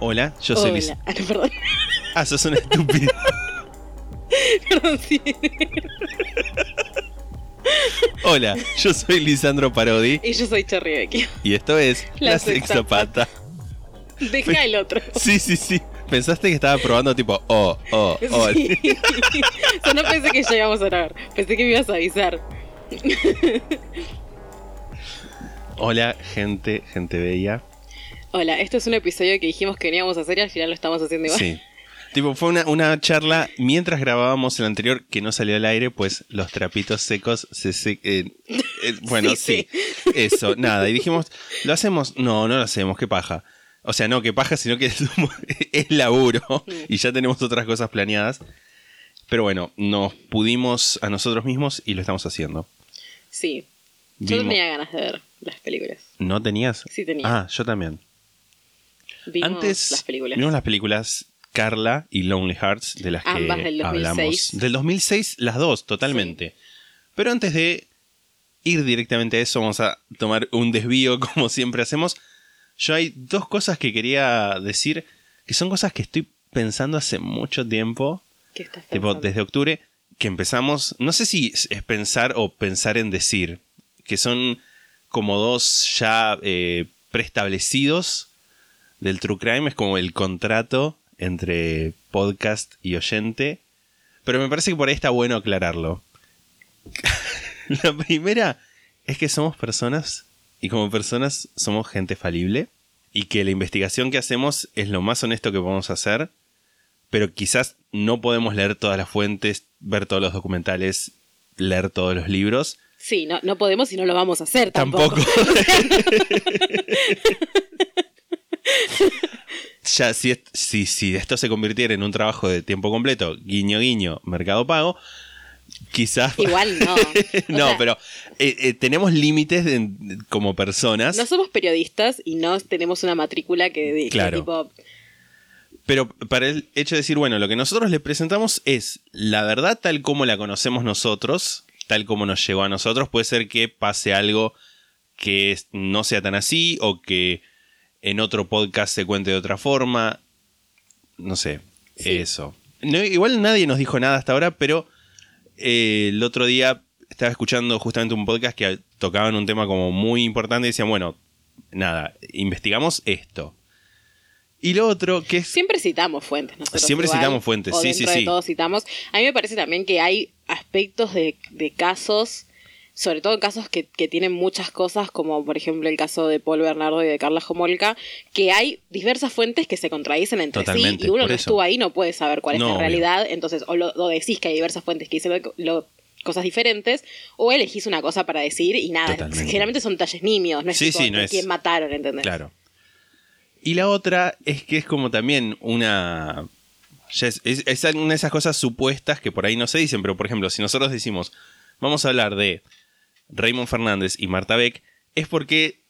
Hola, yo soy Lis- Hola. Ah, no, perdón. Ah, sos un estúpido. Perdón, sí. Hola, yo soy Lisandro Parodi Y yo soy Cherry Vecchio. y esto es La La, Sexta Pata. Deja el otro. Sí, sí, sí. Pensaste que estaba probando tipo, oh, oh, oh. Sí. o sea, no pensé que ya íbamos a grabar. Pensé que me ibas a avisar. Hola, gente, gente bella. Hola, esto es un episodio que dijimos que veníamos a hacer y al final lo estamos haciendo igual. Sí. Tipo, fue una, una charla mientras grabábamos el anterior que no salió al aire, pues los trapitos secos se se- eh, eh, bueno, sí, Sí, Eso, nada. Y dijimos, ¿lo hacemos? No, no lo hacemos, qué paja. O sea, no, qué paja, sino que es, es laburo y ya tenemos otras cosas planeadas. Pero bueno, nos pudimos a nosotros mismos y lo estamos haciendo. Sí. Yo Vimos- tenía ganas de ver las películas. ¿No tenías? Sí tenía. Ah, yo también. Vimos Antes las películas. vimos las películas Carla y Lonely Hearts de las que Ambas del 2006. hablamos. Del 2006, las dos, totalmente. Pero antes de ir directamente a eso, vamos a tomar un desvío como siempre hacemos. Yo hay dos cosas que quería decir, que son cosas que estoy pensando hace mucho tiempo, ¿Qué estás tipo desde octubre, que empezamos, no sé si es es pensar o pensar en decir, que son como dos ya eh, preestablecidos del True Crime, es como el contrato entre podcast y oyente, pero me parece que por ahí está bueno aclararlo. La primera es que somos personas y como personas somos gente falible y que la investigación que hacemos es lo más honesto que podemos hacer, pero quizás no podemos leer todas las fuentes, ver todos los documentales, leer todos los libros. Sí, no, no podemos y no lo vamos a hacer tampoco. Tampoco. ya, si, si, si esto se convirtiera en un trabajo de tiempo completo, guiño guiño, mercado pago, quizás... Igual no. No, sea, pero eh, eh, tenemos límites de- como personas. No somos periodistas y no tenemos una matrícula que diga Claro. tipo. Pero para el hecho de decir, bueno, lo que nosotros le presentamos es la verdad tal como la conocemos nosotros, tal como nos llegó a nosotros. Puede ser que pase algo que no sea tan así o que en otro podcast se cuente de otra forma. No sé, Sí. eso. No, igual nadie nos dijo nada hasta ahora, pero eh, el otro día estaba escuchando justamente un podcast que tocaban un tema como muy importante y decían, bueno, nada, investigamos esto. Y lo otro que es... Siempre citamos fuentes. Nosotros Siempre igual, citamos fuentes, o sí, sí, de sí. todo citamos. A mí me parece también que hay aspectos de, de casos, sobre todo en casos que, que tienen muchas cosas, como por ejemplo el caso de Paul Bernardo y de Carla Jomolka, que hay diversas fuentes que se contradicen entre Totalmente, sí y uno eso. estuvo ahí no puede saber cuál es No, la obvio. realidad. Entonces, o lo, decís que hay diversas fuentes que dicen lo- lo- cosas diferentes, o elegís una cosa para decir y nada. Totalmente. Generalmente son talles nimios, no es Sí, tipo, sí, no de es- quién mataron, ¿entendés? Claro. Y la otra es que es como también una... ya es, es- es una de esas cosas supuestas que por ahí no se dicen, pero por ejemplo, si nosotros decimos, vamos a hablar de Raymond Fernández y Marta Beck, es porque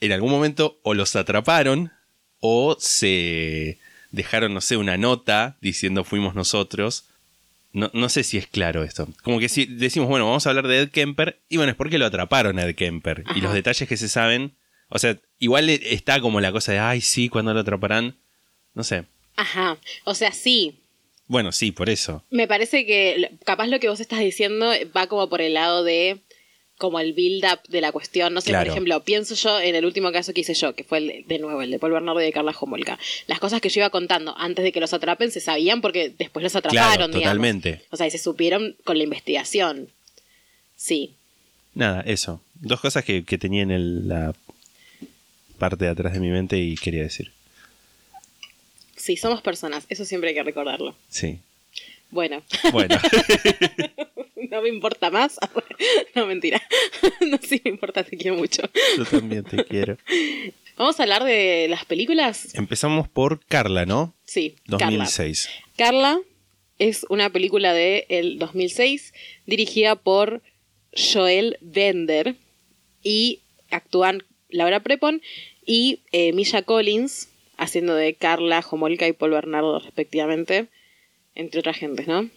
en algún momento o los atraparon o se dejaron, no sé, una nota diciendo fuimos nosotros. No, no sé si es claro esto. Como que si decimos, bueno, vamos a hablar de Ed Kemper, y bueno, es porque lo atraparon a Ed Kemper. Y los detalles que se saben, o sea, igual está como la cosa de, ay, sí, cuando lo atraparán? No sé. Ajá. O sea, sí, Bueno, sí, por eso. Me parece que capaz lo que vos estás diciendo va como por el lado de como el build-up de la cuestión. No sé, Claro. por ejemplo, pienso yo en el último caso que hice yo, que fue el de, nuevo, el de Paul Bernardo y de Carla Jomolka. Las cosas que yo iba contando antes de que los atrapen se sabían porque después los atraparon, Claro, digamos. totalmente. O sea, y se supieron con la investigación. Sí. Nada, eso. Dos cosas que, que tenía en el- la parte de atrás de mi mente y quería decir. Sí, somos personas, eso siempre hay que recordarlo. Sí. Bueno, Bueno, no me importa más. No, mentira. No, sí me importa, te quiero mucho. yo también te quiero. Vamos a hablar de las películas. Empezamos por Carla, ¿no? Sí, Carla. 2006. Carla es una película de el 2006 dirigida por Joel Bender y actúan Laura Prepon y eh, Misha Collins haciendo de Carla, Homolka y Paul Bernardo respectivamente, entre otras gentes, ¿no?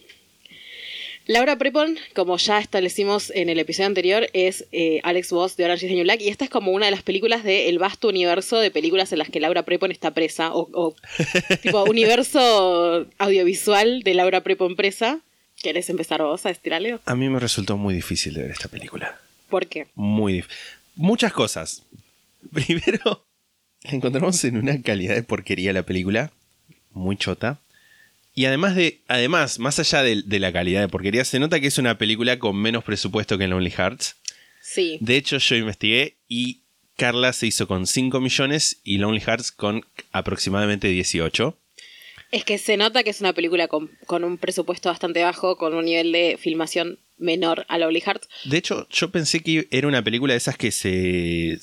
Laura Prepon, como ya establecimos en el episodio anterior, es eh, Alex Voss de Orange is the New Black y esta es como una de las películas del vasto universo de películas en las que Laura Prepon está presa o, o tipo universo audiovisual de Laura Prepon presa. ¿Querés empezar vos a estirarle? A mí me resultó muy difícil de ver esta película. ¿Por qué? Muy. Muchas cosas. Primero, la encontramos en una calidad de porquería la película. Muy chota. Y además de. Además, más allá de, de la calidad de porquería, se nota que es una película con menos presupuesto que Lonely Hearts. Sí. De hecho, yo investigué y Carla se hizo con 5 millones y Lonely Hearts con aproximadamente 18. Es que se nota que es una película con, con un presupuesto bastante bajo, con un nivel de filmación menor a Lovely Hearts. De hecho, yo pensé que era una película de esas que se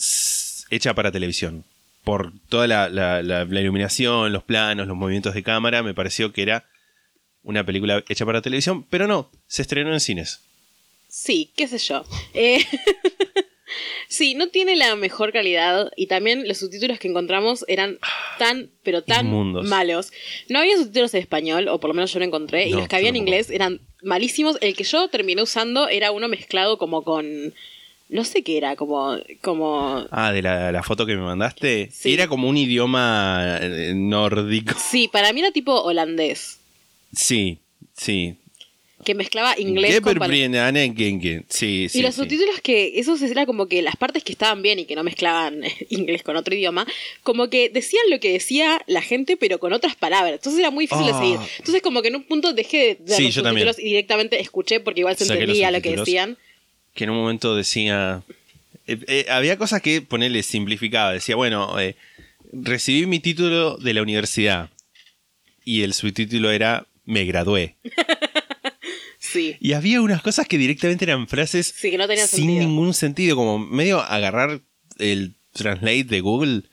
hecha para televisión. Por toda la, la- la- la iluminación, los planos, los movimientos de cámara, me pareció que era una película hecha para televisión, pero no, se estrenó en cines. Sí, qué sé yo. Eh, sí, no tiene la mejor calidad y también los subtítulos que encontramos eran tan, pero tan Inmundos. malos. No había subtítulos en español, o por lo menos yo no encontré, y los que había en inglés eran malísimos. El que yo terminé usando era uno mezclado como con... No sé qué era, como... como Ah, de la, la foto que me mandaste. Sí. Era como un idioma eh, nórdico. Sí, para mí era tipo holandés, Sí, sí. que mezclaba inglés con... Sí, sí. y los sí. subtítulos que, esos era como que las partes que estaban bien y que no mezclaban inglés con otro idioma, como que decían lo que decía la gente, pero con otras palabras. Entonces era muy difícil Ah. de seguir. Entonces, como que en un punto dejé de ver Sí, los yo también. subtítulos y directamente escuché porque igual se Saqué entendía lo que subtítulos. decían. Que en un momento decía. eh, eh, había cosas que ponerle simplificaba. Decía, bueno, eh, recibí mi título de la universidad. Y el subtítulo era Me gradué. Sí. Y había unas cosas que directamente eran frases Sí, que no tenían sin sentido. ningún sentido. Como medio agarrar el translate de Google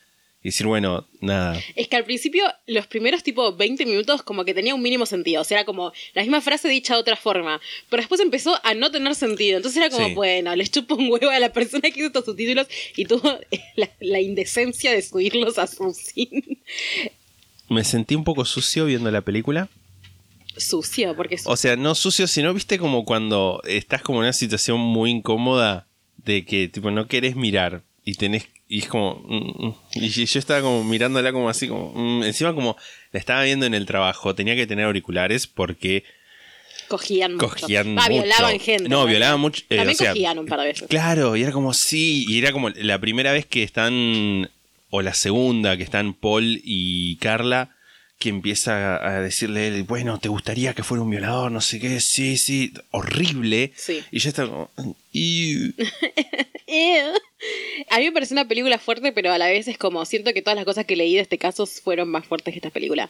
y decir, bueno, nada. Es que al principio, los primeros tipo 20 minutos, como que tenía un mínimo sentido. O sea, era como la misma frase dicha de otra forma. Pero después empezó a no tener sentido. Entonces era como, Sí. bueno, les chupo un huevo a la persona que hizo estos subtítulos y tuvo la, la indecencia de subirlos a su cine. Me sentí un poco sucio viendo la película. Sucio, porque es O sea, no sucio, sino viste como cuando estás como en una situación muy incómoda de que tipo no querés mirar y tenés y es como mm, mm. y yo estaba como mirándola como así como mm, encima como la estaba viendo en el trabajo, tenía que tener auriculares porque cogían mucho. Ah, violaban gente. No, violaban mucho, eh, También o sea, cogían un par de veces. Claro, y era como sí, y era como la primera vez que están o la segunda que están Paul y Carla que empieza a decirle él, bueno, ¿te gustaría que fuera un violador? No sé qué, sí, sí, horrible. Sí. Y yo estaba como. A mí me parece una película fuerte, pero a la vez es como siento que todas las cosas que leí de este caso fueron más fuertes que esta película.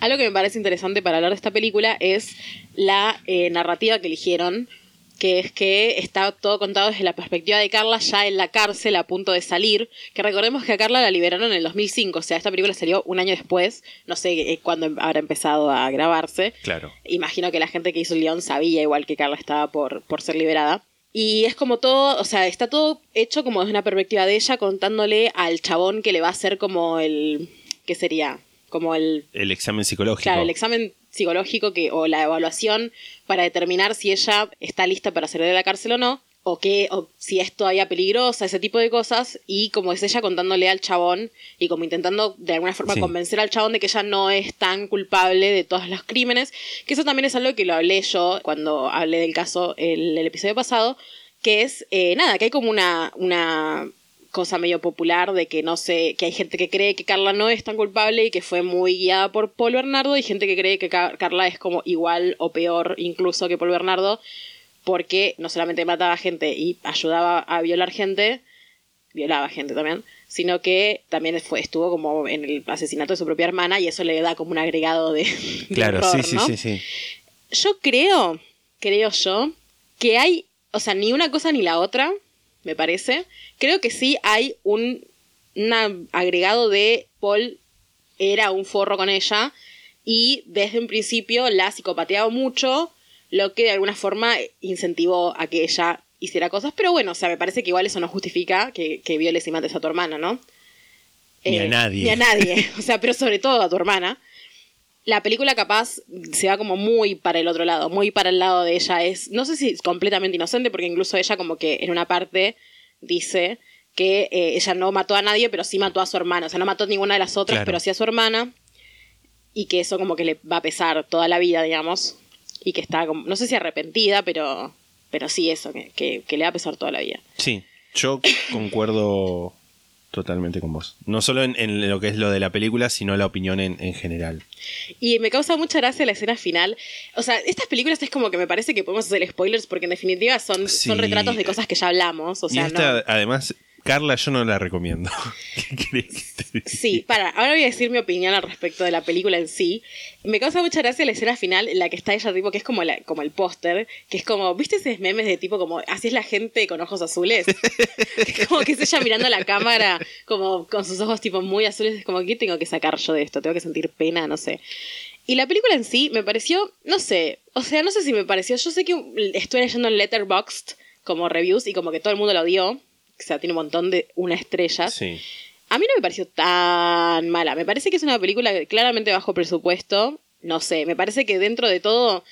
Algo que me parece interesante para hablar de esta película es la eh, narrativa que eligieron, que es que está todo contado desde la perspectiva de Carla ya en la cárcel a punto de salir, que recordemos que a Carla la liberaron en el 2005, o sea, esta película salió un año después, no sé eh, cuándo habrá empezado a grabarse. Claro. Imagino que la gente que hizo el guion sabía igual que Carla estaba por, por ser liberada. Y es como todo, o sea, está todo hecho como desde una perspectiva de ella, contándole al chabón que le va a hacer como el. ¿Qué sería? Como el. El examen psicológico. Claro, el examen psicológico que, o la evaluación para determinar si ella está lista para salir de la cárcel o no, o, que, o si es todavía peligrosa, ese tipo de cosas, y como es ella contándole al chabón y como intentando de alguna forma Sí. convencer al chabón de que ella no es tan culpable de todos los crímenes, que eso también es algo que lo hablé yo cuando hablé del caso el, el episodio pasado, que es, eh, nada, que hay como una, una cosa medio popular de que no sé, que hay gente que cree que Carla no es tan culpable y que fue muy guiada por Paul Bernardo y gente que cree que Ca- Carla es como igual o peor incluso que Paul Bernardo porque no solamente mataba gente y ayudaba a violar gente, violaba gente también, sino que también fue, estuvo como en el asesinato de su propia hermana y eso le da como un agregado de, de Claro, horror, sí, sí, sí, sí. Yo creo, creo yo, que hay, o sea, ni una cosa ni la otra, me parece. Creo que sí hay un, agregado de Paul era un forro con ella y desde un principio la psicopateaba mucho, lo que de alguna forma incentivó a que ella hiciera cosas. Pero bueno, o sea, me parece que igual eso no justifica que, que violes y mates a tu hermana, ¿no? Ni a Eh, nadie. Ni a nadie. O sea, pero sobre todo a tu hermana. La película capaz se va como muy para el otro lado, muy para el lado de ella. Es, no sé si es completamente inocente, porque incluso ella como que en una parte dice que eh, ella no mató a nadie, pero sí mató a su hermana. O sea, no mató a ninguna de las otras, Claro. pero sí a su hermana. Y que eso como que le va a pesar toda la vida, digamos. Y que está como, no sé si arrepentida, pero, pero sí eso, que, que, que le va a pesar toda la vida. Sí, yo concuerdo totalmente con vos. No solo en, en lo que es lo de la película, sino la opinión en, en general. Y me causa mucha gracia la escena final. O sea, estas películas es como que me parece que podemos hacer spoilers porque en definitiva son, Sí. son retratos de cosas que ya hablamos. O sea, y esta, no. además, Carla, yo no la recomiendo. ¿Qué que te? Sí, para, ahora voy a decir mi opinión al respecto de la película en sí. Me causa mucha gracia la escena final en la que está ella, tipo, que es como, la, como el póster, que es como, ¿viste esos memes de tipo como, así es la gente con ojos azules? Que es como que es ella mirando a la cámara, como con sus ojos tipo muy azules, es como, ¿qué tengo que sacar yo de esto? Tengo que sentir pena, no sé. Y la película en sí me pareció, no sé, o sea, no sé si me pareció, yo sé que estoy leyendo en Letterboxd como reviews y como que todo el mundo lo odió, o sea, tiene un montón de una estrella. Sí. A mí no me pareció tan mala. Me parece que es una película claramente bajo presupuesto. No sé, me parece que dentro de todo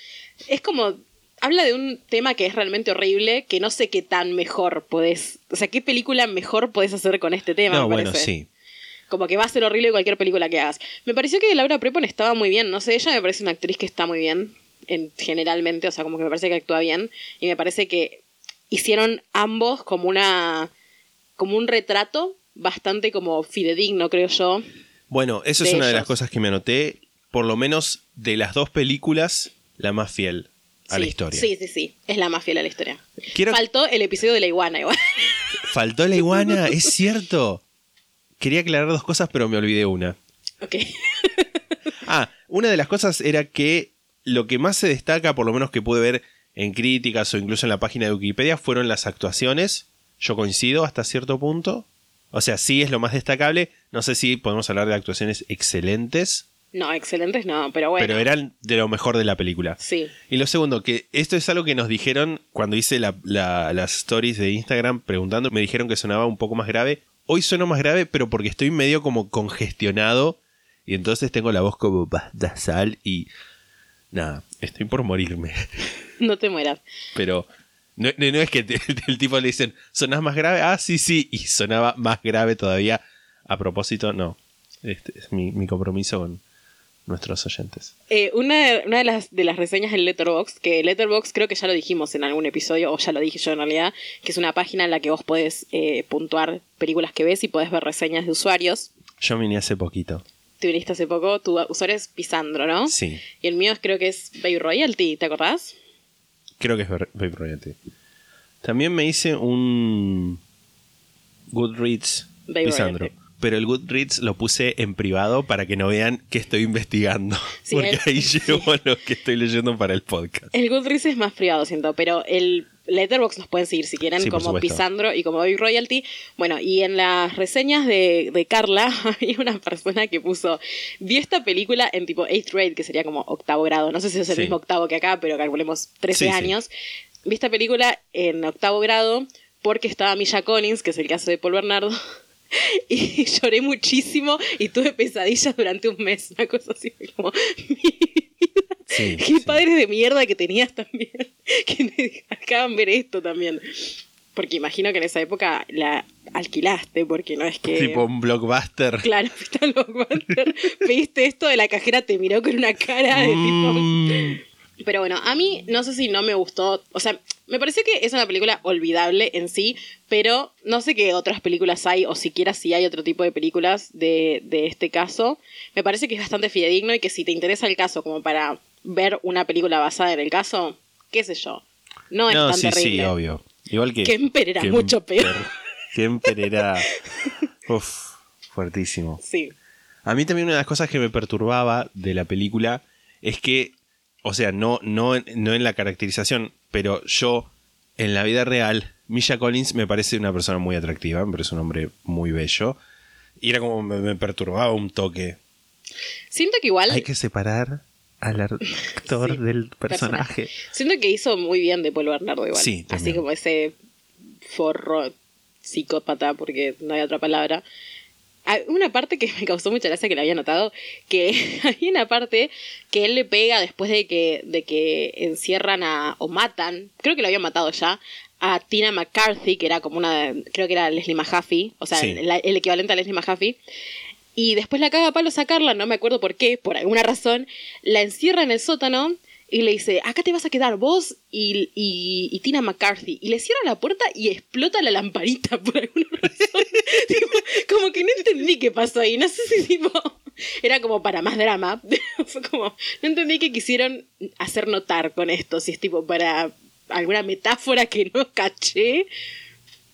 es como... Habla de un tema que es realmente horrible, que no sé qué tan mejor podés... O sea, qué película mejor podés hacer con este tema, No, me bueno, parece. sí. Como que va a ser horrible cualquier película que hagas. Me pareció que Laura Prepon estaba muy bien. No sé, ella me parece una actriz que está muy bien. En, generalmente, o sea, como que me parece que actúa bien. Y me parece que hicieron ambos como una. como un retrato bastante como fidedigno, creo yo. Bueno, eso es una de las cosas que me anoté. Por lo menos de las dos películas, la más fiel a Sí, la historia. Sí, sí, sí. Es la más fiel a la historia. Quiero- Faltó el episodio de la iguana, igual. Faltó la iguana, es cierto. Quería aclarar dos cosas, pero me olvidé una. ok. Ah, una de las cosas era que lo que más se destaca, por lo menos que pude ver en críticas o incluso en la página de Wikipedia, fueron las actuaciones. Yo coincido hasta cierto punto. O sea, sí es lo más destacable. No sé si podemos hablar de actuaciones excelentes, No, excelentes no, pero bueno. pero eran de lo mejor de la película. Sí. Y lo segundo, que esto es algo que nos dijeron cuando hice la- la- las stories de Instagram preguntando, me dijeron que sonaba un poco más grave. Hoy sueno más grave, pero porque estoy medio como congestionado y entonces tengo la voz como basal y nada, estoy por morirme. No te mueras. Pero no, no- no es que te- el tipo le dicen, ¿sonás más grave? Ah, sí, sí, y sonaba más grave todavía. A propósito, no. Este es mi, mi compromiso con nuestros oyentes. Eh, una, una de, las, de las reseñas en Letterboxd, que Letterboxd creo que ya lo dijimos en algún episodio, o ya lo dije yo en realidad, que es una página en la que vos podés eh, puntuar películas que ves y podés ver reseñas de usuarios. Yo vine hace poquito. Te viniste hace poco, tu usuario es Pisandro, ¿no? Sí. Y el mío es- creo que es Bay Royalty, ¿te acordás? Creo que es Babe Royalty. También me hice un Goodreads Babe Pisandro. Royalty. Pero el Goodreads lo puse en privado para que no vean que estoy investigando. Sí, porque el- ahí llevo lo que estoy leyendo para el podcast. El Goodreads es más privado, siento, pero el Letterboxd nos pueden seguir si quieren, Sí, como. Pisandro y como Baby Royalty. Bueno, y en las reseñas de, de Carla había una persona que puso, vi esta película en tipo 8th grade, que sería como octavo grado, no sé si es el Sí. mismo octavo que acá, pero calculemos 13 Sí, sí. años. Vi esta película en octavo grado porque estaba Misha Collins, que es el caso de Paul Bernardo. Y lloré muchísimo y tuve pesadillas durante un mes, una cosa así como mi vida. Sí, Qué sí. padres de mierda que tenías también, que me acaban ver esto también. Porque imagino que en esa época la alquilaste, porque no es que... Tipo un blockbuster. Claro, al Blockbuster, pediste esto de la cajera, te miró con una cara de tipo... Mm, Pero bueno, a mí no sé si no me gustó. O sea, me pareció que es una película olvidable en sí, pero no sé qué otras películas hay, o siquiera si hay otro tipo de películas de, de este caso. Me parece que es bastante fidedigno y que si te interesa el caso como para ver una película basada en el caso, qué sé yo. No es no, tan sí, terrible. sí, obvio. Igual que. Kemper era mucho peor. Kemper era. Uf, fuertísimo. Sí. A mí también una de las cosas que me perturbaba de la película es que, O sea, no, no, no en la caracterización, pero yo, en la vida real, Misha Collins me parece una persona muy atractiva, me parece un hombre muy bello. Y era como me, me perturbaba un toque. Siento que igual. Hay que separar al actor Sí, del personaje. Siento que hizo muy bien de Paul Bernardo igual. Sí, Así como ese forro psicópata, porque no hay otra palabra. Hay una parte que me causó mucha gracia que la había notado, que hay una parte que él le pega después de que, de que encierran a, o matan, creo que lo habían matado ya, a Tina McCarthy, que era como una, creo que era Leslie Mahaffey, o sea, Sí. la- el equivalente a Leslie Mahaffey. Y después la caga a palo sacarla, no me acuerdo por qué, por alguna razón, la encierra en el sótano y le dice, acá te vas a quedar vos y, y, Tina McCarthy. Y le cierra la puerta y explota la lamparita por alguna razón. Como que no entendí qué pasó ahí, no sé si tipo... Era como para más drama. Fue como, no entendí qué quisieron hacer notar con esto, si es tipo para alguna metáfora que no caché.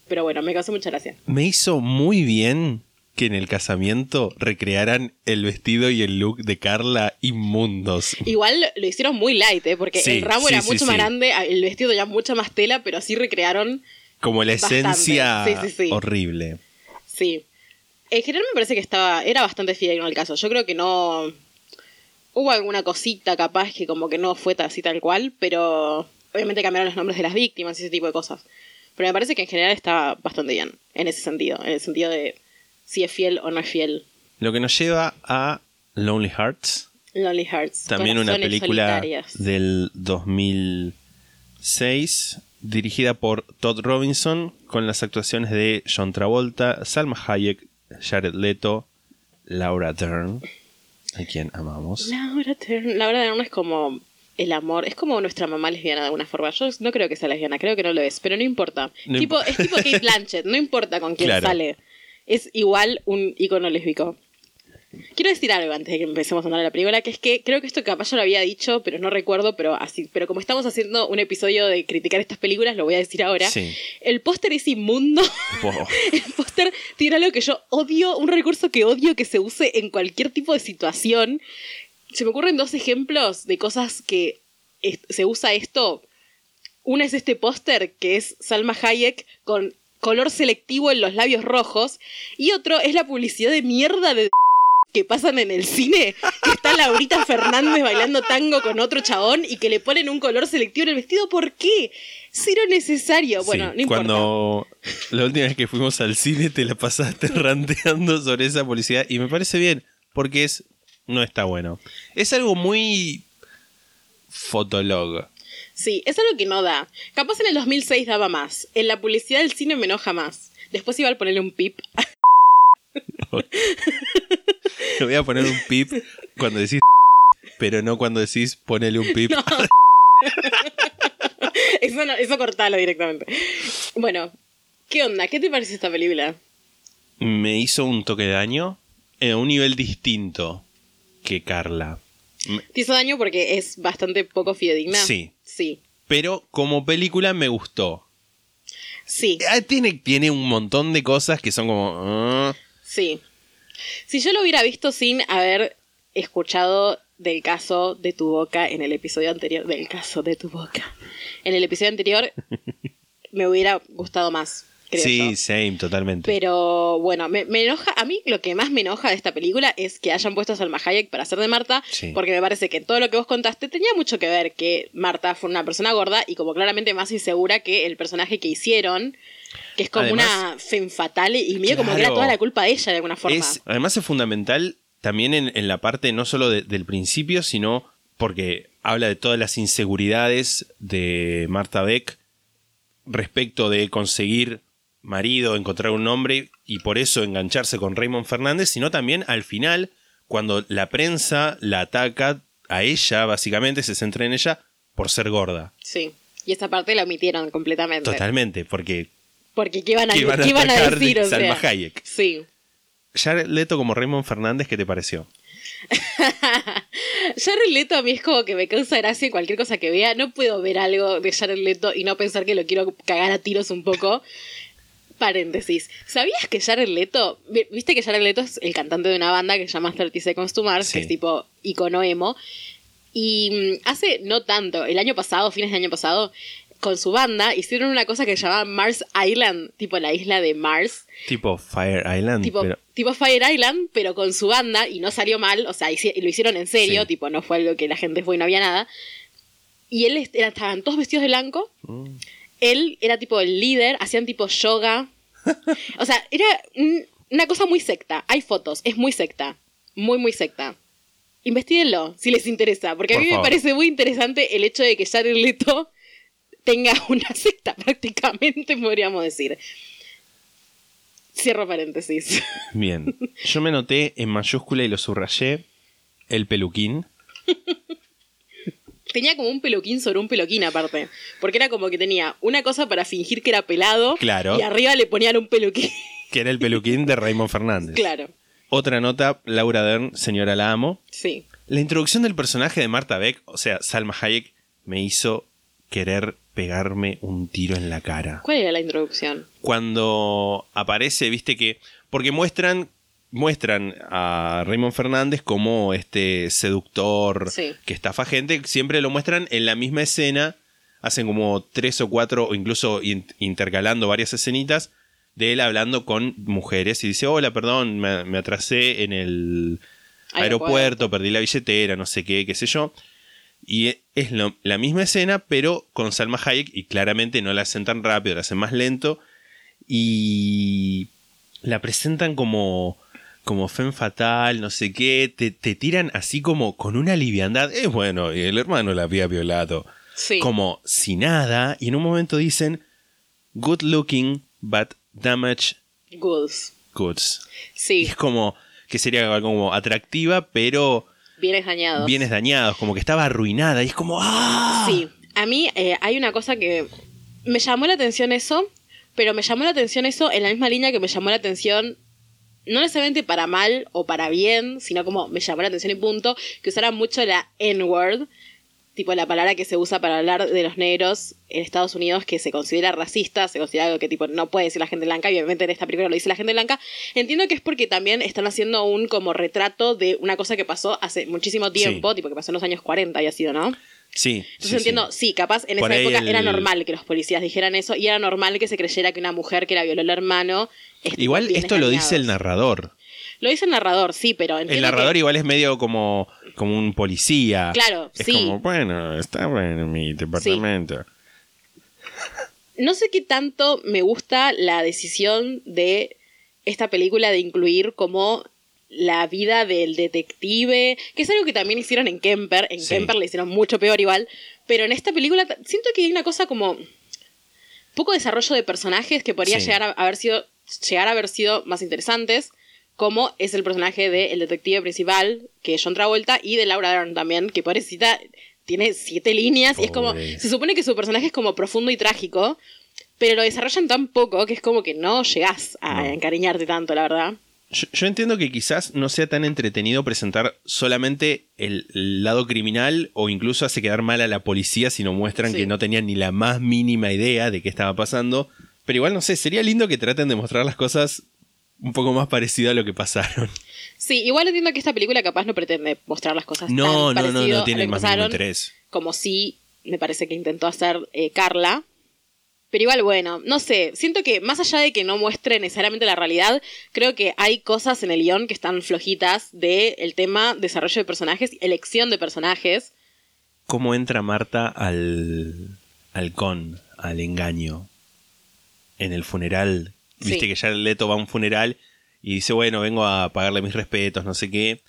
Pero bueno, me causó mucha gracia. Me hizo muy bien que en el casamiento recrearan el vestido y el look de Carla inmundos. Igual lo hicieron muy light, ¿eh? porque Sí, el ramo sí, era sí, mucho más grande, el vestido ya mucha más tela, pero así recrearon. Como la esencia Sí, sí, sí. horrible. Sí. En general me parece que estaba era bastante fiel al caso. Yo creo que no. Hubo alguna cosita capaz que como que no fue así tal cual, pero obviamente cambiaron los nombres de las víctimas y ese tipo de cosas. Pero me parece que en general estaba bastante bien, en ese sentido, en el sentido de si es fiel o no es fiel. Lo que nos lleva a Lonely Hearts, Lonely Hearts. también una película solitarias. del 2006, dirigida por Todd Robinson, con las actuaciones de John Travolta, Salma Hayek, Jared Leto, Laura Dern, a quien amamos. Laura Dern. Laura Dern es como el amor, es como nuestra mamá lesbiana de alguna forma. Yo no creo que sea lesbiana, creo que no lo es, pero no importa. No tipo, es tipo Kate Blanchett, no importa con quién Claro. sale. Es igual un icono lésbico. Quiero decir algo antes de que empecemos a hablar de la película, que es que creo que esto capaz yo lo había dicho, pero no recuerdo, pero así, pero como estamos haciendo un episodio de criticar estas películas, lo voy a decir ahora. Sí. El póster es inmundo. El póster tiene algo que yo odio, un recurso que odio que se use en cualquier tipo de situación. Se me ocurren dos ejemplos de cosas que se usa esto. Una es este póster que es Salma Hayek con color selectivo en los labios rojos. Y otro es la publicidad de mierda de que pasan en el cine, que está Laurita Fernández bailando tango con otro chabón y que le ponen un color selectivo en el vestido. ¿Por qué? Cero necesario. Bueno, Sí, no importa. Cuando la última vez que fuimos al cine te la pasaste ranteando sobre esa publicidad y me parece bien, porque es no está bueno. Es algo muy fotolog. Sí, es algo que no da. Capaz en el 2006 daba más. En la publicidad del cine me enoja más. Después iba a ponerle un pip. Le voy a poner un pip cuando decís pero no cuando decís ponele un pip. eso, no, eso cortalo directamente. Bueno, ¿qué onda? ¿Qué te parece esta película? Me hizo un toque de daño a un nivel distinto que Carla. ¿Te hizo daño porque es bastante poco fidedigna? Sí. Sí. Pero como película me gustó. Sí. Ah, Tiene, tiene un montón de cosas que son como... ah, Sí. Si yo lo hubiera visto sin haber escuchado del caso de tu boca en el episodio anterior, del caso de tu boca, en el episodio anterior, me hubiera gustado más, creo sí, yo. same, totalmente. Pero bueno, me, me enoja, a mí lo que más me enoja de esta película es que hayan puesto a Salma Hayek para hacer de Marta, Sí. porque me parece que todo lo que vos contaste tenía mucho que ver que Marta fue una persona gorda y como claramente más insegura que el personaje que hicieron, que es como Además- una femme fatale y medio como que era toda la culpa de ella de alguna forma. Es, además es fundamental también en, en la parte no solo de- del principio, sino porque habla de todas las inseguridades de Marta Beck respecto de conseguir marido, encontrar un hombre y por eso engancharse con Raymond Fernández, sino también al final, cuando la prensa la ataca a ella, básicamente se centra en ella por ser gorda. Sí. Y esta parte la omitieron completamente. Totalmente, porque Porque ¿qué iban a, ¿Qué van a qué iban a de? O Salma sea, Hayek? Sí. Jared Leto como Raymond Fernández, ¿qué te pareció? Jared Leto a mí es como que me causa gracia en cualquier cosa que vea. No puedo ver algo de Jared Leto y no pensar que lo quiero cagar a tiros un poco. Paréntesis. ¿Sabías que Jared Leto, vi- viste que Jared Leto es el cantante de una banda que se llama 30 Seconds to Mars, Sí. que es tipo icono emo? Y mm, hace no tanto, el año pasado, fines de año pasado, con su banda hicieron una cosa que se llamaba Mars Island, tipo la isla de Mars, Tipo Fire Island, tipo, pero tipo Fire Island, pero con su banda y no salió mal, o sea, lo hicieron en serio, Sí. tipo, no fue algo que la gente fue y no había nada. Y él estaban todos vestidos de blanco. Mm. Él era tipo el líder, hacían tipo yoga. O sea, era un- una cosa muy secta. Hay fotos, es muy secta. Muy, muy secta. Investíguenlo si les interesa, porque a mí me parece muy interesante el hecho de que Jared Leto tenga una secta prácticamente, podríamos decir. Cierro paréntesis. bien. Yo me noté en mayúscula y lo subrayé el peluquín. Tenía como un peluquín sobre un peluquín aparte. Porque era como que tenía una cosa para fingir que era pelado. Claro. Y arriba le ponían un peluquín. que era el peluquín de Raymond Fernández. claro. Otra nota, Laura Dern, señora la amo. Sí. La introducción del personaje de Marta Beck, o sea, Salma Hayek, me hizo querer pegarme un tiro en la cara. ¿Cuál era la introducción? Cuando aparece, viste que. Porque muestran. Muestran a Raymond Fernández como este seductor Sí. que estafa gente. Siempre lo muestran en la misma escena. Hacen como tres o cuatro, o incluso in- intercalando varias escenitas de él hablando con mujeres. Y dice: Hola, perdón, me, me atrasé en el Aeropuerto. aeropuerto, perdí la billetera, no sé qué, qué sé yo. Y e- es lo- la misma escena, pero con Salma Hayek, y claramente no la hacen tan rápido, la hacen más lento. Y la presentan como, como femme fatal, no sé qué. Te, te tiran así como con una liviandad. Es bueno, y el hermano la había violado. Sí. Como si nada. Y en un momento dicen, good looking, but damaged Goods. goods. Y Sí. es como que sería algo como atractiva, pero Bienes dañados. bienes dañados, como que estaba arruinada. Y es como, ¡ah! Sí. A mí eh, hay una cosa que me llamó la atención eso, pero me llamó la atención eso en la misma línea que me llamó la atención, no necesariamente para mal o para bien, sino como me llamó la atención y punto, que usaran mucho la N-word, tipo la palabra que se usa para hablar de los negros en Estados Unidos, que se considera racista, se considera algo que tipo no puede decir la gente blanca, y obviamente en esta película lo dice la gente blanca. Entiendo que es porque también están haciendo un como retrato de una cosa que pasó hace muchísimo tiempo, tipo que pasó en los años 40 y ha sido, ¿no? Sí. Entonces sí, entiendo, sí. sí. capaz en Por esa época el- era normal que los policías dijeran eso y era normal que se creyera que una mujer que la violó el hermano. Es tipo Igual esto lo dice el narrador. Lo dice el narrador, sí, pero El narrador que- igual es medio como, como un policía. Claro, es sí. como, bueno, estaba en mi departamento. No sé qué tanto me gusta la decisión de esta película de incluir como la vida del detective, que es algo que también hicieron en Kemper. En Sí. Kemper le hicieron mucho peor igual, pero en esta película siento que hay una cosa como poco desarrollo de personajes que podría Sí. llegar a haber sido llegar a haber sido más interesantes, como es el personaje del detective principal, que es John Travolta, y de Laura Dern también, que pobrecita tiene siete líneas y es como se supone que su personaje es como profundo y trágico, pero lo desarrollan tan poco que es como que no llegás a No. encariñarte tanto, la verdad. Yo, yo entiendo que quizás no sea tan entretenido presentar solamente el, el lado criminal o incluso hace quedar mal a la policía si no muestran Sí. que no tenían ni la más mínima idea de qué estaba pasando. Pero igual no sé, sería lindo que traten de mostrar las cosas un poco más parecido a lo que pasaron. Sí, igual entiendo que esta película capaz no pretende mostrar las cosas No, tan no, no, no a tiene más interés. como sí me parece que intentó hacer eh, Carla. Pero igual, bueno, no sé, siento que más allá de que no muestre necesariamente la realidad, creo que hay cosas en el guion que están flojitas de el tema desarrollo de personajes, elección de personajes. ¿Cómo entra Marta al, al con, al engaño? En el funeral. Viste Sí. que ya Leto va a un funeral y dice, bueno, vengo a pagarle mis respetos, no sé qué,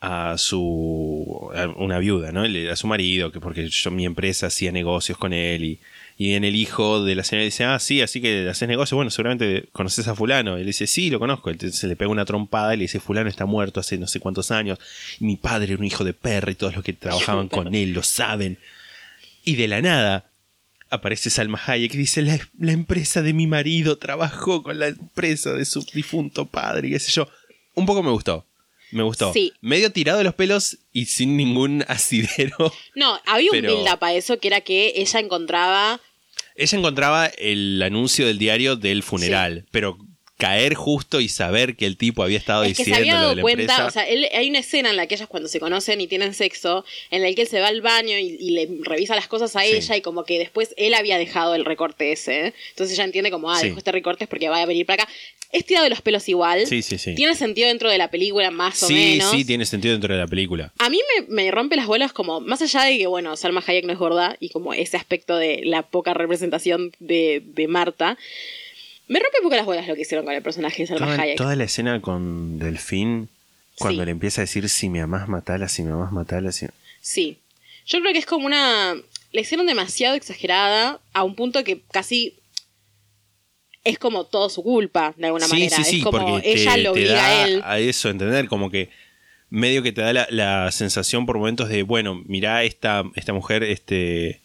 a su... a una viuda, ¿no? A su marido, que porque yo mi empresa hacía negocios con él y, y en el hijo de la señora dice, ah, sí, así que haces negocios, bueno, seguramente conoces a fulano. Y él dice, sí, lo conozco. Entonces le pega una trompada y le dice, fulano está muerto hace no sé cuántos años. Y mi padre era un hijo de perra y todos los que trabajaban con él lo saben. Y de la nada aparece Salma Hayek y dice, la, la empresa de mi marido trabajó con la empresa de su difunto padre, y qué sé yo. Un poco me gustó. Me gustó. Sí. Medio tirado de los pelos y sin ningún asidero. No, había un build-up a eso que era que ella encontraba Ella encontraba el anuncio del diario del funeral, pero caer justo y saber que el tipo había estado Es que se diciendo lo de la cuenta, empresa. o sea, él- hay una escena en la que ellas cuando se conocen y tienen sexo, en la que él se va al baño y, y le revisa las cosas a Sí. ella y como que después él había dejado el recorte ese. ¿eh? Entonces ella entiende como, ah, Sí. dejó este recorte es porque va a venir para acá. Es tirado de los pelos igual. Sí, sí, sí. Tiene sentido dentro de la película más o sí, menos. sí, tiene sentido dentro de la película. A mí me, me rompe las bolas como, más allá de que, bueno, Salma Hayek no es gorda y como ese aspecto de la poca representación de, de Marta, me rompe un poco las bolas lo que hicieron con el personaje de Salma Toda, Hayek. toda la escena con Delfín, cuando Sí. le empieza a decir si me amás, matala, si me amás, matala. Si... Sí. Yo creo que es como una. La hicieron demasiado exagerada a un punto que casi. Es como todo su culpa, de alguna sí, manera. sí, sí, es como porque ella te, lo te obliga da a él. a eso, entender, como que medio que te da la, la sensación por momentos de, bueno, mirá esta, esta mujer, este,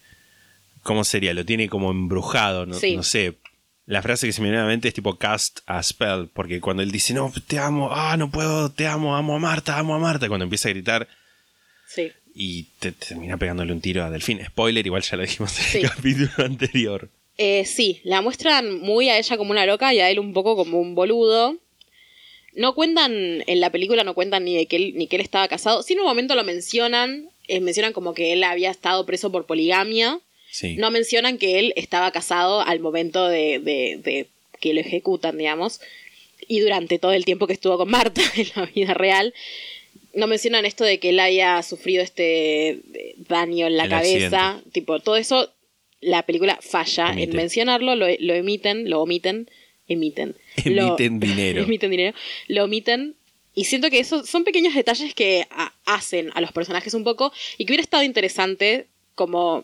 ¿cómo sería? Lo tiene como embrujado, no sé. La frase que se me viene a la mente es tipo cast a spell, porque cuando él dice, no, te amo, ah, no puedo, te amo, amo a Marta, amo a Marta, cuando empieza a gritar Sí. y te, te termina pegándole un tiro a Delfín. Spoiler, igual ya lo dijimos en Sí. el capítulo anterior. Eh, sí, la muestran muy a ella como una loca y a él un poco como un boludo. No cuentan, en la película no cuentan ni de que él, ni que él estaba casado. Sí, en un momento lo mencionan, eh, mencionan como que él había estado preso por poligamia. Sí. No mencionan que él estaba casado al momento de, de- de que lo ejecutan, digamos. Y durante todo el tiempo que estuvo con Marta en la vida real. No mencionan esto de que él haya sufrido este eh, daño en la El cabeza. accidente. Tipo, todo eso, la película falla en mencionarlo, lo, lo emiten, lo omiten, emiten. Lo- Emiten dinero. emiten dinero. Lo omiten. Y siento que esos son pequeños detalles que a- hacen a los personajes un poco y que hubiera estado interesante como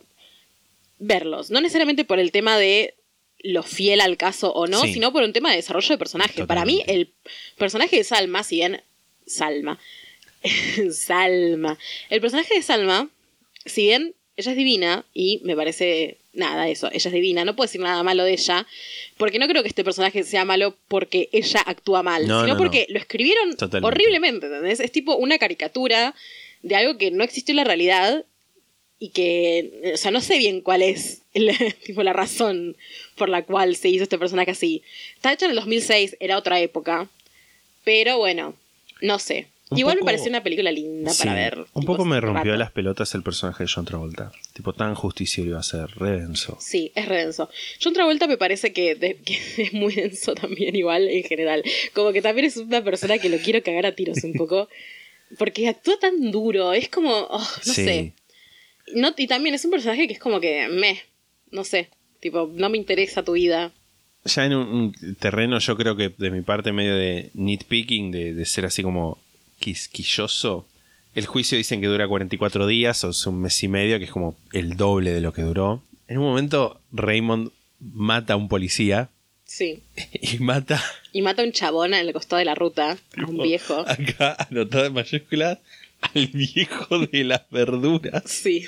verlos. No necesariamente por el tema de lo fiel al caso o no, Sí. sino por un tema de desarrollo de personaje. Para mí, el personaje de Salma, si bien Salma, Salma, el personaje de Salma, si bien ella es divina y me parece nada eso, ella es divina, no puedo decir nada malo de ella, porque no creo que este personaje sea malo porque ella actúa mal, No, sino no, porque no. lo escribieron Totalmente. horriblemente, ¿entendés? Es tipo una caricatura de algo que no existió en la realidad y que, o sea, no sé bien cuál es el- tipo, la razón por la cual se hizo este personaje así. Está hecho en el 2006, era otra época, pero bueno, no sé. Un Igual poco- me pareció una película linda para ver. Un tipo, poco me rompió rato. las pelotas el personaje de John Travolta. Tipo, tan justiciero iba a ser, re denso. Sí, es re denso. John Travolta me parece que, de- que es muy denso también, igual en general. Como que también es una persona que lo quiero cagar a tiros un poco. Porque actúa tan duro, es como, oh, no Sí. sé. No, y también es un personaje que es como que, me, no sé, tipo, no me interesa tu vida. Ya en un, un terreno, yo creo que de mi parte, medio de nitpicking, de, de ser así como quisquilloso. El juicio dicen que dura 44 días, o es un mes y medio, que es como el doble de lo que duró. En un momento, Raymond mata a un policía Sí. y mata Y mata a un chabón en el costado de la ruta, a un viejo. acá anotado en mayúsculas al viejo de las verduras. Sí.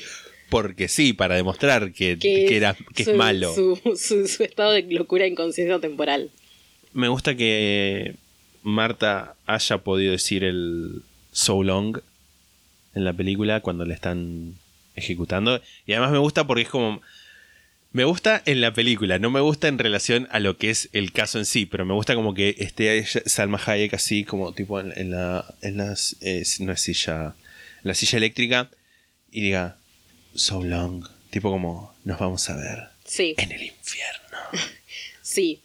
Porque sí, para demostrar que, Que, que era, que su- es malo. Su, su- su estado de locura e inconsciencia temporal. Me gusta que Marta haya podido decir el so long en la película cuando le están ejecutando. Y además me gusta porque es como. Me gusta en la película, no me gusta en relación a lo que es el caso en sí, pero me gusta como que esté Salma Hayek así, como tipo en, en la. En las, eh, no es silla. En la silla eléctrica y diga so long. Tipo como nos vamos a ver Sí. en el infierno. Sí.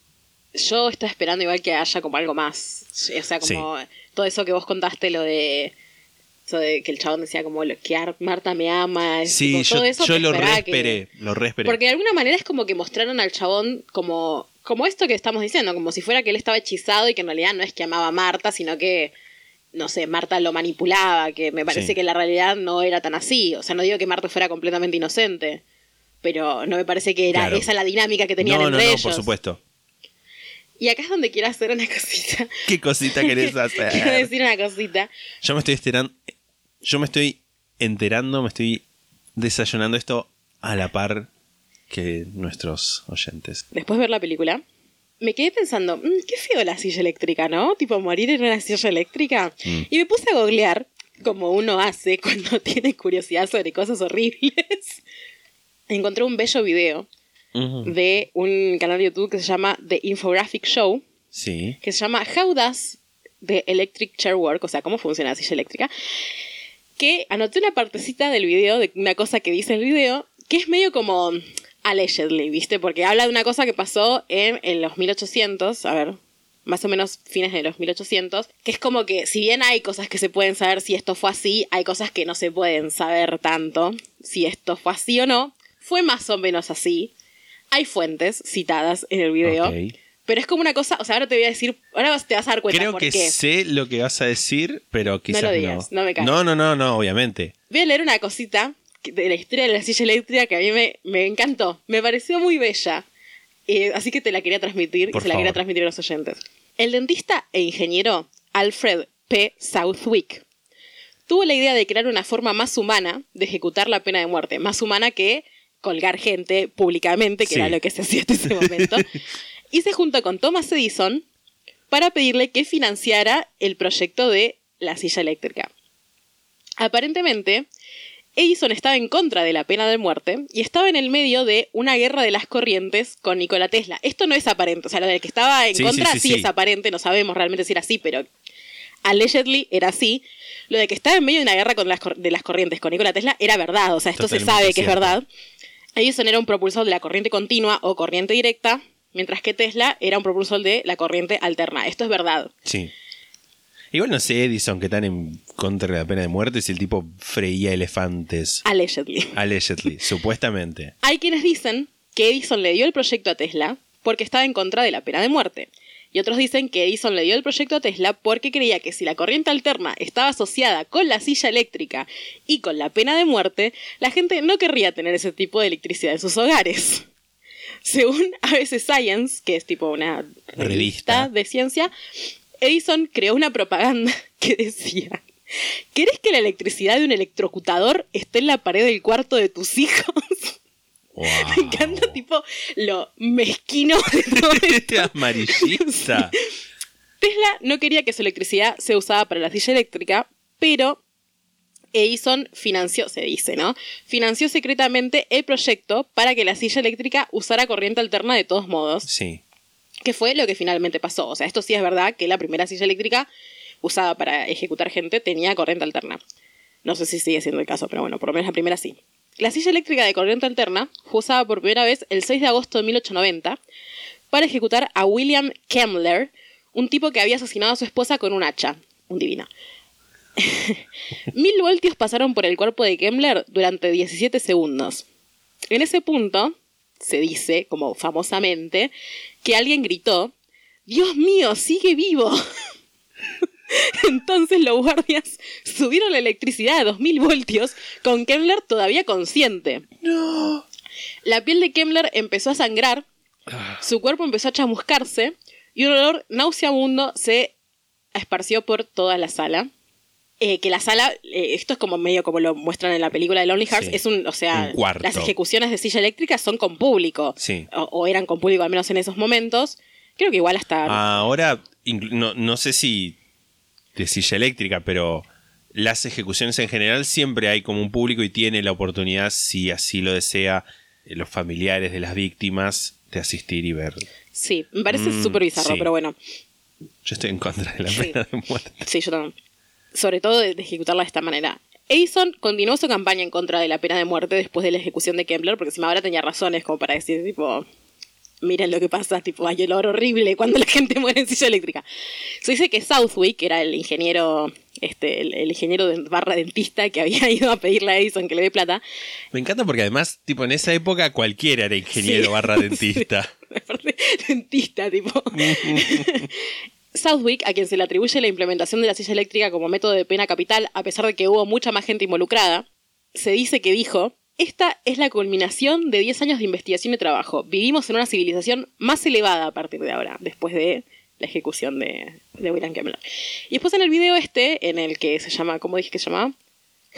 Yo estoy esperando igual que haya como algo más. O sea, como todo eso que vos contaste, lo de. Eso de que el chabón decía como lo que Ar- Marta me ama. es Sí, tipo, yo, todo eso yo lo que- resperé, lo resperé. Porque de alguna manera es como que mostraron al chabón como. Como esto que estamos diciendo, como si fuera que él estaba hechizado y que en realidad no es que amaba a Marta, sino que. No sé, Marta lo manipulaba, que me parece Sí. que la realidad no era tan así. O sea, no digo que Marta fuera completamente inocente, pero no me parece que era Claro. esa la dinámica que tenían no, no, entre no, ellos. por supuesto. Y acá es donde quiero hacer una cosita. ¿Qué cosita querés quiero hacer? decir una cosita. Yo me estoy enterando, yo me estoy enterando, me estoy desayunando esto a la par que nuestros oyentes. Después de ver la película, me quedé pensando, "Mm, qué feo la silla eléctrica, ¿no? Tipo, morir en una silla eléctrica. Mm. Y me puse a googlear, como uno hace cuando tiene curiosidad sobre cosas horribles. Encontré un bello video de un canal de YouTube que se llama The Infographic Show, Sí. que se llama How Does the Electric Chair Work, o sea, cómo funciona la silla eléctrica, que anoté una partecita del video, de una cosa que dice el video, que es medio como allegedly, ¿viste? Porque habla de una cosa que pasó en, en los 1800, a ver, más o menos fines de los 1800, que es como que si bien hay cosas que se pueden saber si esto fue así, hay cosas que no se pueden saber tanto si esto fue así o no. Fue más o menos así. Hay fuentes citadas en el video. Pero es como una cosa, o sea, ahora te voy a decir, ahora te vas a dar cuenta Creo por que qué. sé lo que vas a decir, pero quizás no. lo digas, no me. No, no, no, no, obviamente. Voy a leer una cosita de la historia de la silla eléctrica que a mí me, me encantó. Me pareció muy bella. Eh, así que te la quería transmitir Por y se la quería transmitir a los oyentes. El dentista e ingeniero Alfred P. Southwick tuvo la idea de crear una forma más humana de ejecutar la pena de muerte. Más humana que colgar gente públicamente, que Sí. era lo que se hacía hasta ese momento. y se juntó con Thomas Edison para pedirle que financiara el proyecto de la silla eléctrica. Aparentemente, Edison estaba en contra de la pena de muerte y estaba en el medio de una guerra de las corrientes con Nikola Tesla. Esto no es aparente, o sea, lo del que estaba en Sí, contra sí, sí, sí, sí. es aparente, no sabemos realmente si era así, pero allegedly era así. Lo de que estaba en medio de una guerra con las, de las corrientes con Nikola Tesla era verdad, o sea, esto se sabe que es verdad. Edison era un propulsor de la corriente continua o corriente directa, mientras que Tesla era un propulsor de la corriente alterna. Esto es verdad. Sí. Igual no sé, Edison, que tan en contra de la pena de muerte si el tipo freía elefantes. Allegedly. Allegedly, supuestamente. Hay quienes dicen que Edison le dio el proyecto a Tesla porque estaba en contra de la pena de muerte. Y otros dicen que Edison le dio el proyecto a Tesla porque creía que si la corriente alterna estaba asociada con la silla eléctrica y con la pena de muerte, la gente no querría tener ese tipo de electricidad en sus hogares. Según ABC Science, que es tipo una revista, Revista. de ciencia, Edison creó una propaganda que decía, ¿querés que la electricidad de un electrocutador esté en la pared del cuarto de tus hijos? Wow. Me encanta, tipo, lo mezquino de todo esto. Amarillista. Tesla no quería que su electricidad se usaba para la silla eléctrica, pero Edison financió, se dice, ¿no? Financió secretamente el proyecto para que la silla eléctrica usara corriente alterna de todos modos, Sí. que fue lo que finalmente pasó. O sea, esto sí es verdad que la primera silla eléctrica usada para ejecutar gente tenía corriente alterna. No sé si sigue siendo el caso, pero bueno, por lo menos la primera sí. La silla eléctrica de corriente alterna fue usada por primera vez el 6 de agosto de 1890 para ejecutar a William Kemmler, un tipo que había asesinado a su esposa con un hacha. Un divino. Mil voltios pasaron por el cuerpo de Kemmler durante 17 segundos. En ese punto, se dice, como famosamente, que alguien gritó, Dios mío, sigue vivo. Entonces los guardias subieron la electricidad a 2000 voltios con Kemmler todavía consciente. La piel de Kemmler empezó a sangrar, su cuerpo empezó a chamuscarse y un olor nauseabundo se esparció por toda la sala. Eh, que la sala, eh, esto es como medio como lo muestran en la película de Lonely Hearts, Sí. es un, o sea, Un las ejecuciones de silla eléctrica son con público, Sí. o, o eran con público al menos en esos momentos. Creo que igual hasta Ahora, no, no sé si de silla eléctrica, pero las ejecuciones en general siempre hay como un público y tiene la oportunidad, si así lo desea, eh, los familiares de las víctimas, de asistir y ver. Sí, me parece Mm, súper bizarro, sí. pero bueno. Yo estoy en contra de la Sí. pena de muerte. Sí, yo también. Sobre todo de, de ejecutarla de esta manera. Edison continuó su campaña en contra de la pena de muerte después de la ejecución de Kemmler, porque si ahora tenía razones como para decir, tipo, miren lo que pasa, tipo, hay olor horrible cuando la gente muere en silla eléctrica. Se dice que Southwick, que era el ingeniero, este, el, el ingeniero de barra dentista que había ido a pedirle a Edison que le dé plata, Me encanta porque además, tipo, en esa época cualquiera era ingeniero Sí. barra dentista. Dentista, tipo. Southwick, a quien se le atribuye la implementación de la silla eléctrica como método de pena capital, a pesar de que hubo mucha más gente involucrada, se dice que dijo, esta es la culminación de 10 años de investigación y trabajo. Vivimos en una civilización más elevada a partir de ahora, después de la ejecución de, de William Kemmler. Y después en el video este, en el que se llama, ¿cómo dije que se llama?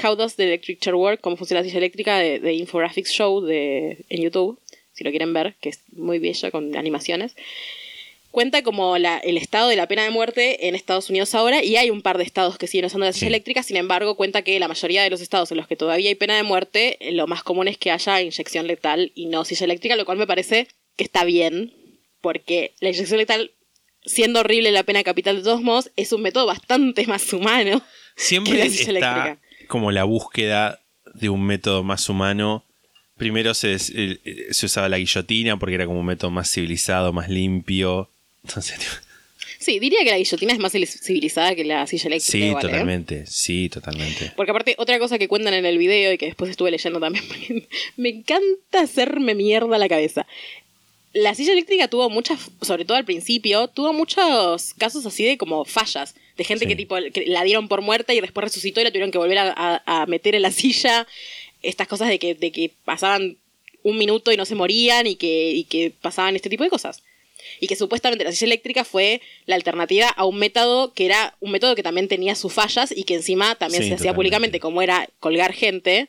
How Does the Electric Chair Work? Cómo funciona la silla eléctrica de, de Infographics Show de, en YouTube, si lo quieren ver, que es muy bello con animaciones. Cuenta como la- el estado de la pena de muerte en Estados Unidos ahora y hay un par de estados que siguen usando la silla Sí. eléctrica, sin embargo cuenta que la mayoría de los estados en los que todavía hay pena de muerte, eh, lo más común es que haya inyección letal y no silla eléctrica, lo cual me parece que está bien, porque la inyección letal siendo horrible la pena capital de todos modos, es un método bastante más humano. Siempre que la silla está eléctrica. como la búsqueda de un método más humano. Primero se, eh, eh, se usaba la guillotina porque era como un método más civilizado, más limpio. Entonces, Sí, diría que la guillotina es más civilizada que la silla eléctrica. sí, igual, ¿eh? totalmente, sí, totalmente. Porque aparte, otra cosa que cuentan en el video y que después estuve leyendo también, porque me encanta hacerme mierda la cabeza. La silla eléctrica tuvo muchas, sobre todo al principio, tuvo muchos casos así de como fallas. De gente Sí. que tipo que la dieron por muerta y después resucitó y la tuvieron que volver a, a- a meter en la silla. Estas cosas de que, de que pasaban un minuto y no se morían y que, y que pasaban este tipo de cosas. Y que supuestamente la silla eléctrica fue la alternativa a un método que era un método que también tenía sus fallas y que encima también Sí, se hacía públicamente, como era colgar gente.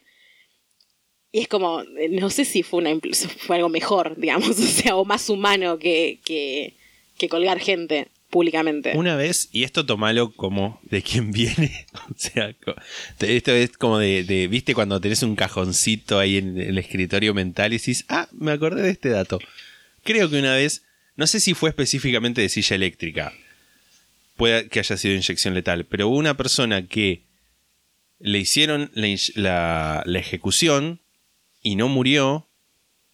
Y es como, eh, no sé si fue, una, fue algo mejor, digamos, o sea, o más humano que, que, que colgar gente públicamente. Una vez, y esto tomalo como de quien viene, o sea, esto es como de, de- viste, cuando tenés un cajoncito ahí en el escritorio mental y decís, ah, me acordé de este dato. Creo que una vez, no sé si fue específicamente de silla eléctrica, puede que haya sido inyección letal, pero hubo una persona que le hicieron la, inye- la- la ejecución y no murió,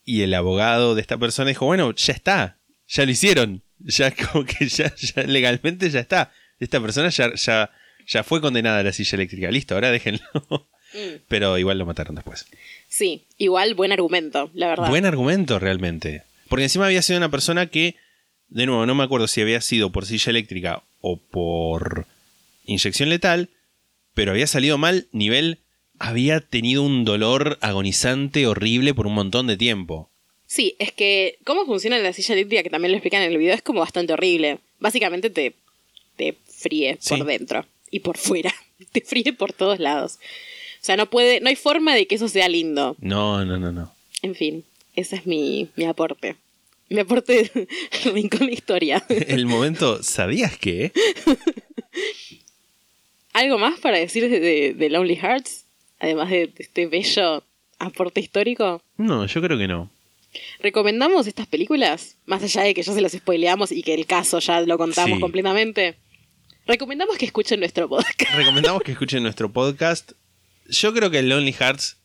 y el abogado de esta persona dijo, bueno, ya está, ya lo hicieron, ya como que ya, ya legalmente ya está. Esta persona ya, ya, ya fue condenada a la silla eléctrica, listo, ahora déjenlo. Mm. Pero igual lo mataron después. Sí, igual buen argumento, la verdad. Buen argumento realmente. Porque encima había sido una persona que, de nuevo, no me acuerdo si había sido por silla eléctrica o por inyección letal, pero había salido mal nivel, había tenido un dolor agonizante horrible por un montón de tiempo. Sí, es que cómo funciona la silla eléctrica, que también lo explican en el video, es como bastante horrible. Básicamente te, te fríe Sí. por dentro y por fuera. Te fríe por todos lados. O sea, no puede, no hay forma de que eso sea lindo. No, no, no, no. En fin, ese es mi, mi aporte. Mi aporte rincón de historia. El momento, ¿sabías que? ¿Algo más para decir de, de- de Lonely Hearts? Además de, de este bello aporte histórico. No, yo creo que no. ¿Recomendamos estas películas? Más allá de que ya se las spoileamos y que el caso ya lo contamos Sí. completamente. Recomendamos que escuchen nuestro podcast. Recomendamos que escuchen nuestro podcast. Yo creo que Lonely Hearts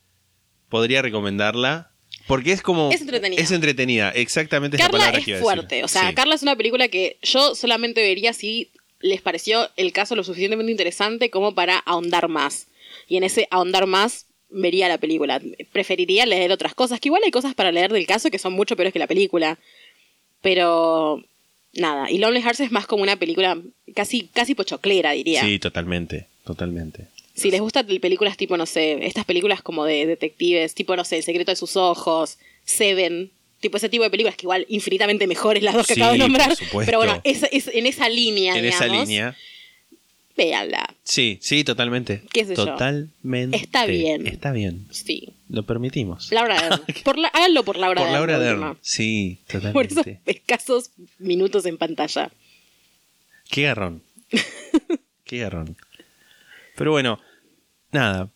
podría recomendarla. Porque es como. Es entretenida. Es entretenida, exactamente es la Carla palabra es que iba a decir. fuerte. O sea, Sí. Carla es una película que yo solamente vería si les pareció el caso lo suficientemente interesante como para ahondar más. Y en ese ahondar más vería la película. Preferiría leer otras cosas, que igual hay cosas para leer del caso que son mucho peores que la película. Pero nada, y Lonely Hearts es más como una película casi, casi pochoclera, diría. Sí, totalmente. Totalmente. Si les gustan películas tipo, no sé, estas películas como de detectives, tipo, no sé, El secreto de sus ojos, Seven, tipo ese tipo de películas que igual infinitamente mejores las dos que Sí, acabo de nombrar. por supuesto. Pero bueno, es, es en esa línea, En esa digamos, línea. Véanla. Sí, sí, totalmente. ¿Qué sé yo? Totalmente. Está bien. Está bien. Sí. Lo permitimos. Laura Dern. Por la- háganlo por Laura Por. Laura de Dern. Sí, Por totalmente. esos escasos minutos en pantalla. Qué garrón. Qué garrón. Pero bueno, nada.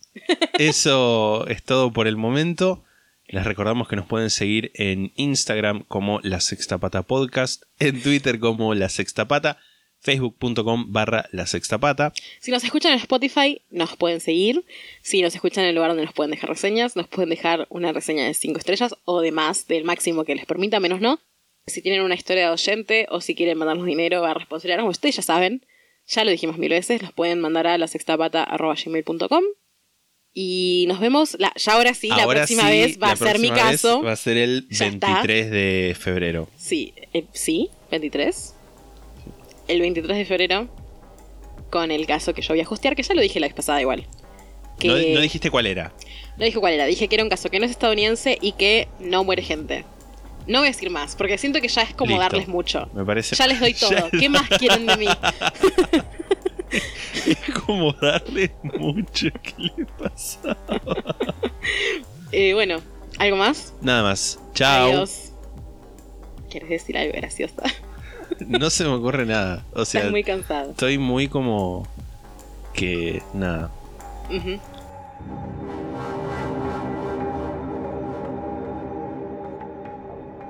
Eso es todo por el momento. Les recordamos que nos pueden seguir en Instagram como La Sexta Pata Podcast, en Twitter como La Sexta Pata, facebook.com barra La Sexta Pata. Si nos escuchan en Spotify, nos pueden seguir. Si nos escuchan en el lugar donde nos pueden dejar reseñas, nos pueden dejar una reseña de 5 estrellas o de más, del máximo que les permita, menos no. Si tienen una historia de oyente o si quieren mandarnos dinero a responsabilidad, como ustedes ya saben, ya lo dijimos mil veces, los pueden mandar a la sextapata.gmail.com. Y nos vemos, la, ya ahora sí, la próxima sí, vez va a ser mi caso. Va a ser el Ya está. 23 de febrero. Sí, eh, sí, 23. El 23 de febrero, con el caso que yo voy a hostear, que ya lo dije la vez pasada igual. Que No, no dijiste cuál era. no dije cuál era, dije que era un caso que no es estadounidense y que no muere gente. No voy a decir más, porque siento que ya es como Listo. darles mucho. Me parece. Ya les doy todo. ¿Qué más quieren de mí? Es como darle mucho. ¿Qué le pasa? Eh, bueno, ¿algo más? Nada más. Chao. Adiós. ¿Quieres decir algo gracioso? No se me ocurre nada. O sea, Estás muy cansado. estoy muy como. Que. Nada.